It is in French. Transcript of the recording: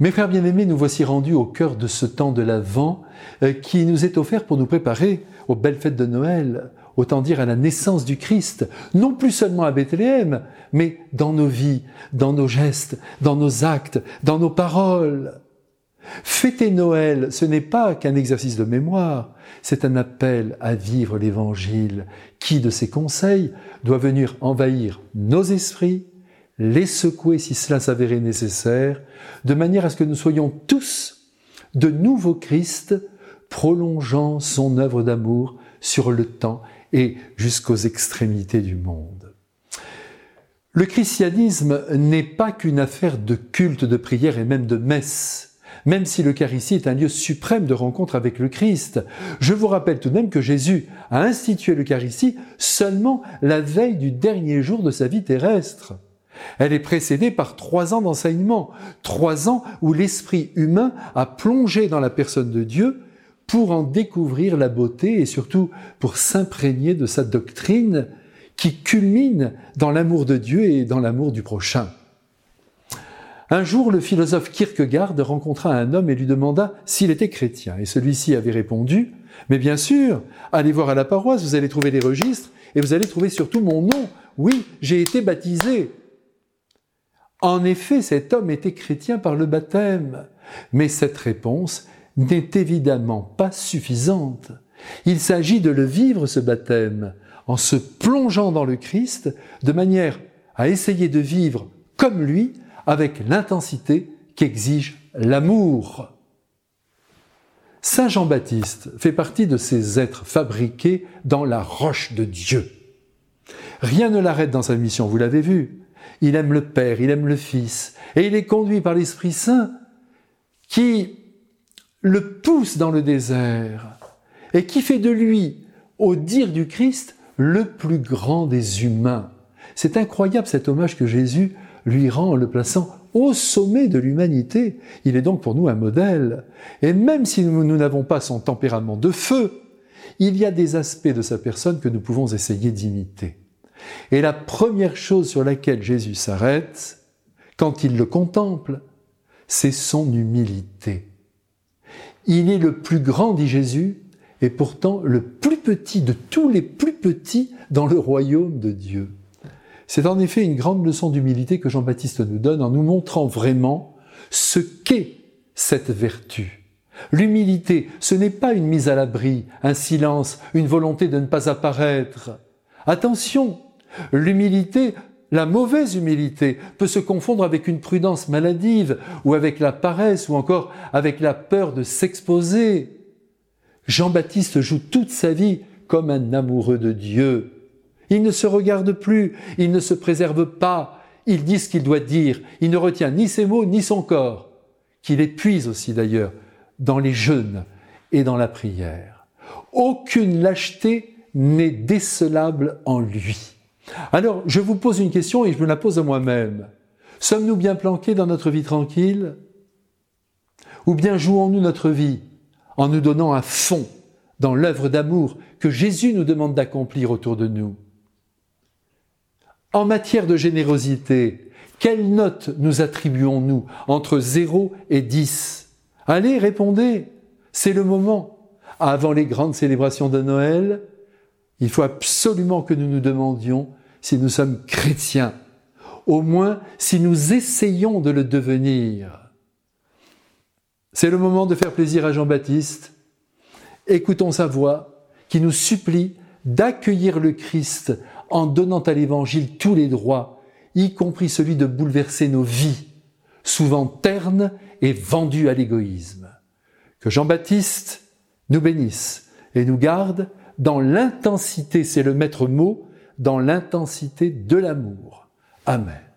Mes frères bien-aimés, nous voici rendus au cœur de ce temps de l'Avent euh, qui nous est offert pour nous préparer aux belles fêtes de Noël, autant dire à la naissance du Christ, non plus seulement à Bethléem, mais dans nos vies, dans nos gestes, dans nos actes, dans nos paroles. Fêter Noël, ce n'est pas qu'un exercice de mémoire, c'est un appel à vivre l'Évangile qui, de ses conseils, doit venir envahir nos esprits, les secouer si cela s'avérait nécessaire, de manière à ce que nous soyons tous de nouveaux Christ, prolongeant son œuvre d'amour sur le temps et jusqu'aux extrémités du monde. Le christianisme n'est pas qu'une affaire de culte, de prière et même de messe même si l'Eucharistie est un lieu suprême de rencontre avec le Christ. Je vous rappelle tout de même que Jésus a institué l'Eucharistie seulement la veille du dernier jour de sa vie terrestre. Elle est précédée par trois ans d'enseignement, trois ans où l'esprit humain a plongé dans la personne de Dieu pour en découvrir la beauté et surtout pour s'imprégner de sa doctrine qui culmine dans l'amour de Dieu et dans l'amour du prochain. Un jour, le philosophe Kierkegaard rencontra un homme et lui demanda s'il était chrétien. Et celui-ci avait répondu, mais bien sûr, allez voir à la paroisse, vous allez trouver les registres et vous allez trouver surtout mon nom. Oui, j'ai été baptisé. En effet, cet homme était chrétien par le baptême, mais cette réponse n'est évidemment pas suffisante. Il s'agit de le vivre, ce baptême, en se plongeant dans le Christ, de manière à essayer de vivre comme lui, avec l'intensité qu'exige l'amour. Saint Jean-Baptiste fait partie de ces êtres fabriqués dans la roche de Dieu. Rien ne l'arrête dans sa mission, vous l'avez vu. Il aime le Père, il aime le Fils, et il est conduit par l'Esprit Saint qui le pousse dans le désert et qui fait de lui, au dire du Christ, le plus grand des humains. C'est incroyable cet hommage que Jésus lui rend en le plaçant au sommet de l'humanité. Il est donc pour nous un modèle. Et même si nous n'avons pas son tempérament de feu, il y a des aspects de sa personne que nous pouvons essayer d'imiter. Et la première chose sur laquelle Jésus s'arrête, quand il le contemple, c'est son humilité. Il est le plus grand, dit Jésus, et pourtant le plus petit de tous les plus petits dans le royaume de Dieu. C'est en effet une grande leçon d'humilité que Jean-Baptiste nous donne en nous montrant vraiment ce qu'est cette vertu. L'humilité, ce n'est pas une mise à l'abri, un silence, une volonté de ne pas apparaître. Attention, l'humilité, la mauvaise humilité, peut se confondre avec une prudence maladive, ou avec la paresse, ou encore avec la peur de s'exposer. Jean-Baptiste joue toute sa vie comme un amoureux de Dieu. Il ne se regarde plus, il ne se préserve pas, il dit ce qu'il doit dire, il ne retient ni ses mots ni son corps, qu'il épuise aussi d'ailleurs dans les jeûnes et dans la prière. Aucune lâcheté n'est décelable en lui. Alors, je vous pose une question et je me la pose à moi-même. Sommes-nous bien planqués dans notre vie tranquille? Ou bien jouons-nous notre vie en nous donnant à fond dans l'œuvre d'amour que Jésus nous demande d'accomplir autour de nous? En matière de générosité, quelle note nous attribuons-nous entre 0 et 10 Allez, répondez, c'est le moment. Avant les grandes célébrations de Noël, il faut absolument que nous nous demandions si nous sommes chrétiens, au moins si nous essayons de le devenir. C'est le moment de faire plaisir à Jean-Baptiste. Écoutons sa voix qui nous supplie d'accueillir le Christ en donnant à l'Évangile tous les droits, y compris celui de bouleverser nos vies, souvent ternes et vendues à l'égoïsme. Que Jean-Baptiste nous bénisse et nous garde dans l'intensité, c'est le maître mot, dans l'intensité de l'amour. Amen.